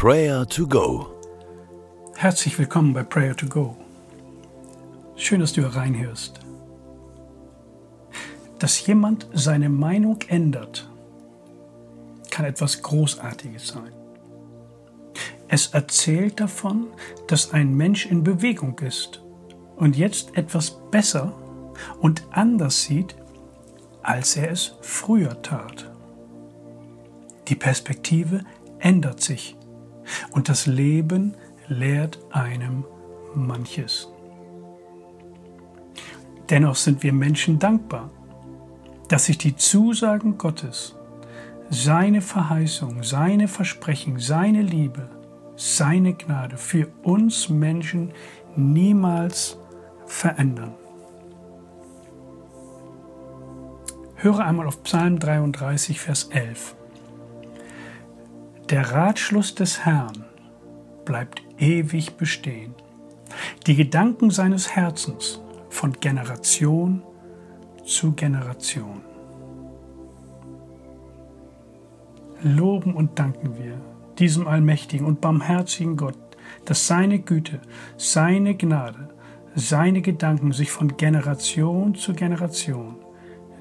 Prayer to Go. Herzlich willkommen bei Prayer to Go. Schön, dass du reinhörst. Dass jemand seine Meinung ändert, kann etwas Großartiges sein. Es erzählt davon, dass ein Mensch in Bewegung ist und jetzt etwas besser und anders sieht, als er es früher tat. Die Perspektive ändert sich und das Leben lehrt einem manches. Dennoch sind wir Menschen dankbar, dass sich die Zusagen Gottes, seine Verheißung, seine Versprechen, seine Liebe, seine Gnade für uns Menschen niemals verändern. Höre einmal auf Psalm 33, Vers 11. Der Ratschluss des Herrn bleibt ewig bestehen. Die Gedanken seines Herzens von Generation zu Generation. Loben und danken wir diesem allmächtigen und barmherzigen Gott, dass seine Güte, seine Gnade, seine Gedanken sich von Generation zu Generation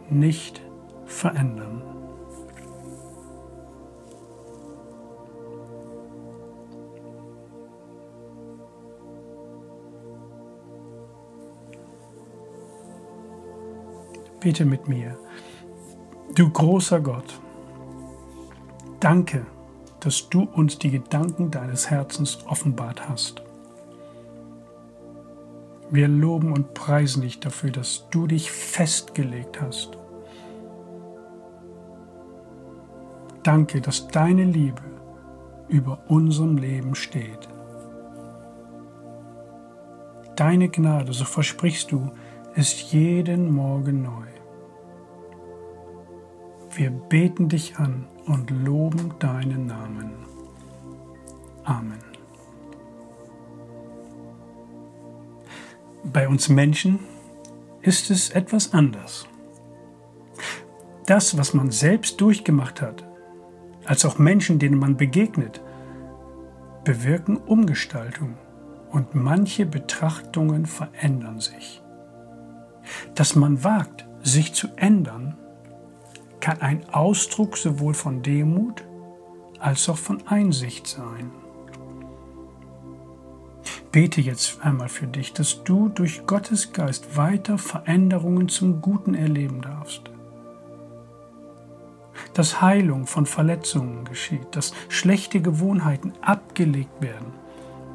nicht verändern. Bete mit mir. Du großer Gott, danke, dass du uns die Gedanken deines Herzens offenbart hast. Wir loben und preisen dich dafür, dass du dich festgelegt hast. Danke, dass deine Liebe über unserem Leben steht. Deine Gnade, so versprichst du, ist jeden Morgen neu. Wir beten dich an und loben deinen Namen. Amen. Bei uns Menschen ist es etwas anders. Das, was man selbst durchgemacht hat, als auch Menschen, denen man begegnet, bewirken Umgestaltung und manche Betrachtungen verändern sich. Dass man wagt, sich zu ändern, kann ein Ausdruck sowohl von Demut als auch von Einsicht sein. Bete jetzt einmal für dich, dass du durch Gottes Geist weiter Veränderungen zum Guten erleben darfst. Dass Heilung von Verletzungen geschieht, dass schlechte Gewohnheiten abgelegt werden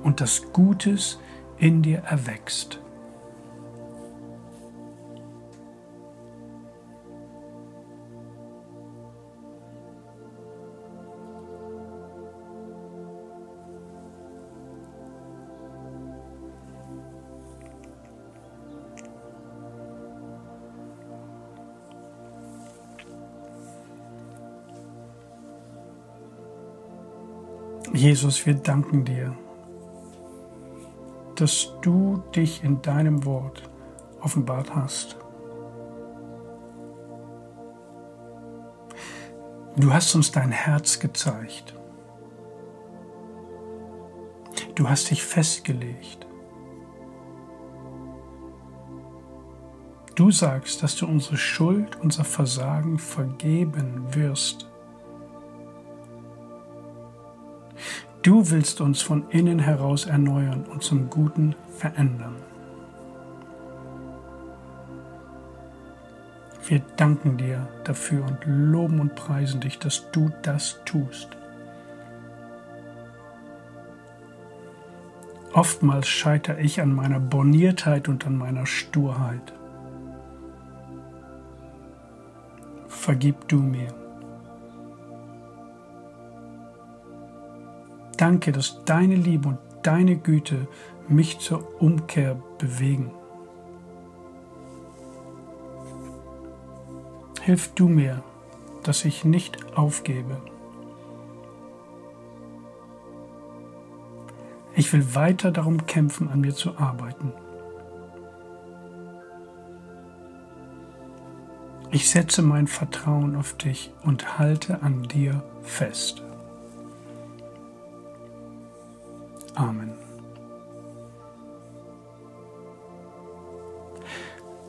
und dass Gutes in dir erwächst. Jesus, wir danken dir, dass du dich in deinem Wort offenbart hast. Du hast uns dein Herz gezeigt. Du hast dich festgelegt. Du sagst, dass du unsere Schuld, unser Versagen vergeben wirst. Du willst uns von innen heraus erneuern und zum Guten verändern. Wir danken dir dafür und loben und preisen dich, dass du das tust. Oftmals scheitere ich an meiner Borniertheit und an meiner Sturheit. Vergib du mir. Danke, dass deine Liebe und deine Güte mich zur Umkehr bewegen. Hilf du mir, dass ich nicht aufgebe. Ich will weiter darum kämpfen, an mir zu arbeiten. Ich setze mein Vertrauen auf dich und halte an dir fest. Amen.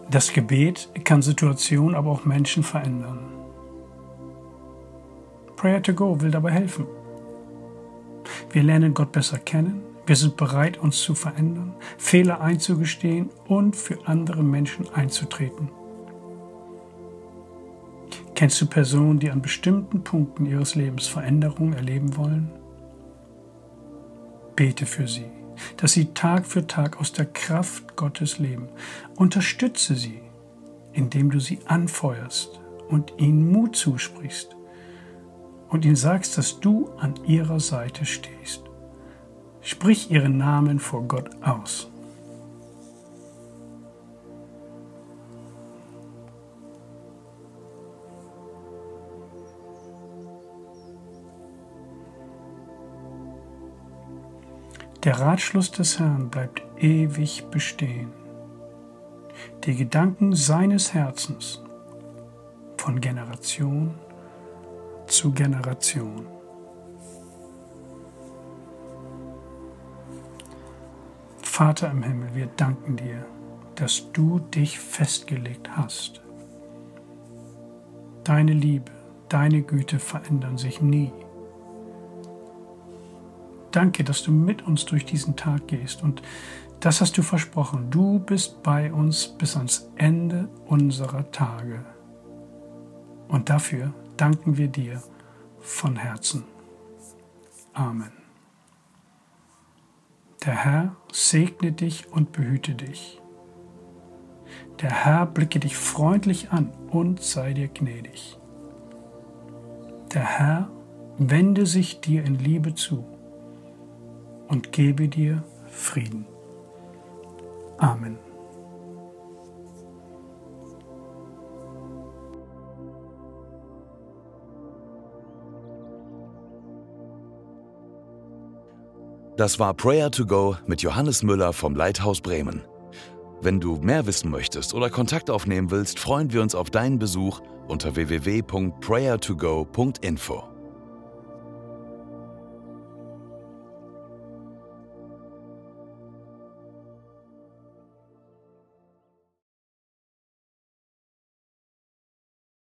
Das Gebet kann Situationen, aber auch Menschen verändern. Prayer to Go will dabei helfen. Wir lernen Gott besser kennen, wir sind bereit, uns zu verändern, Fehler einzugestehen und für andere Menschen einzutreten. Kennst du Personen, die an bestimmten Punkten ihres Lebens Veränderungen erleben wollen? Bete für sie, dass sie Tag für Tag aus der Kraft Gottes leben. Unterstütze sie, indem du sie anfeuerst und ihnen Mut zusprichst und ihnen sagst, dass du an ihrer Seite stehst. Sprich ihren Namen vor Gott aus. Der Ratschluss des Herrn bleibt ewig bestehen. Die Gedanken seines Herzens von Generation zu Generation. Vater im Himmel, wir danken dir, dass du dich festgelegt hast. Deine Liebe, deine Güte verändern sich nie. Danke, dass du mit uns durch diesen Tag gehst und das hast du versprochen. Du bist bei uns bis ans Ende unserer Tage. Und dafür danken wir dir von Herzen. Amen. Der Herr segne dich und behüte dich. Der Herr blicke dich freundlich an und sei dir gnädig. Der Herr wende sich dir in Liebe zu und gebe dir Frieden. Amen. Das war Prayer to Go mit Johannes Müller vom Leithaus Bremen. Wenn du mehr wissen möchtest oder Kontakt aufnehmen willst, freuen wir uns auf deinen Besuch unter www.prayertogo.info.